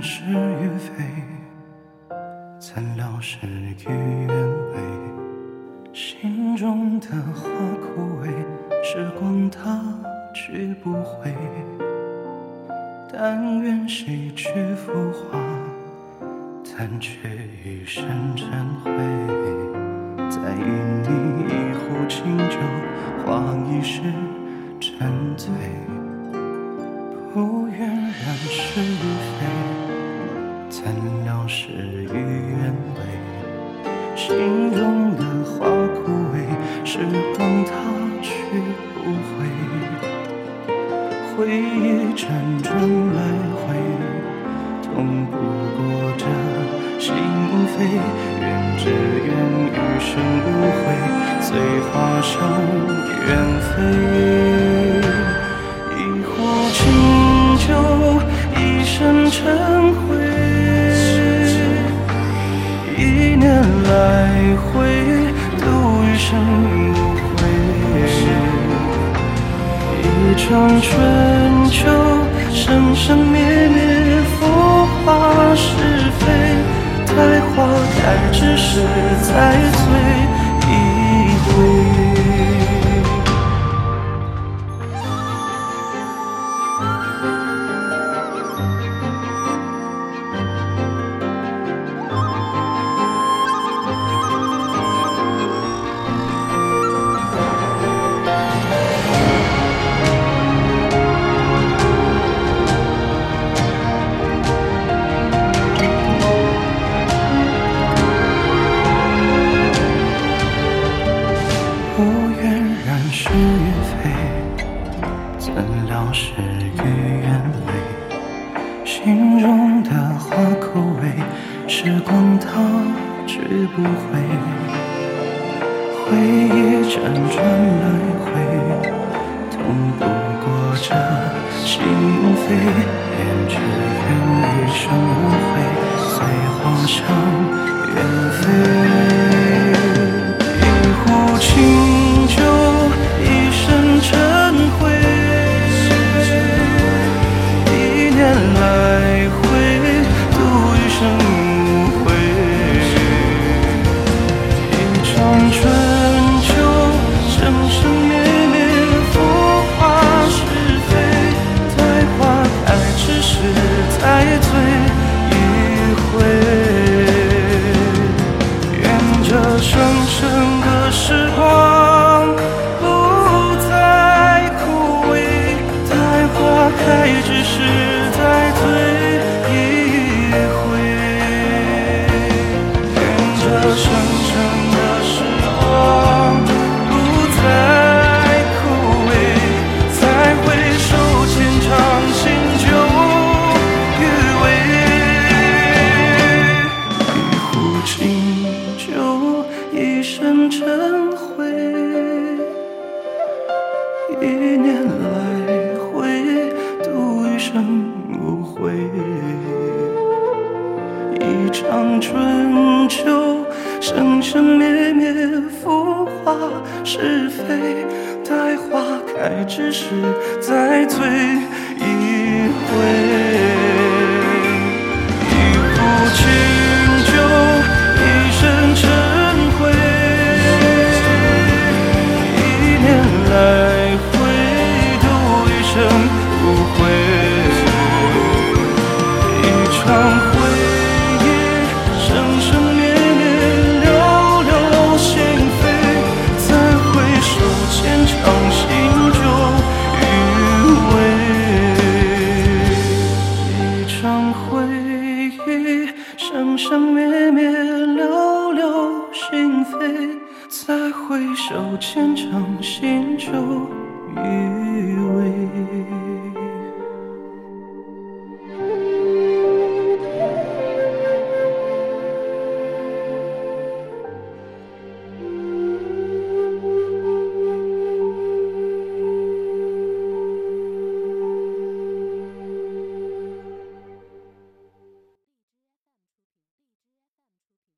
是与非，怎料事与愿违。心中的花枯萎，时光它去不回。但愿洗去浮华，掸去一身尘灰。再与你一壶清酒，话一世沉醉。随花香远飞。一壶清酒，一身尘灰。一念来回，度余生无悔。一场春秋，生生灭灭，浮华是非。待花开之时，再醉料事与愿违。心中的花枯萎，时光它去不回。回忆辗转来回，痛不过这心扉。愿只愿余生望春秋，生生灭灭，浮华是非，待花开之时再醉一回。愿这生生的时光不再枯萎，待花开之时再醉。生无悔。一场春秋，生生灭灭，浮华是非。待花开之时，再醉一回。一壶清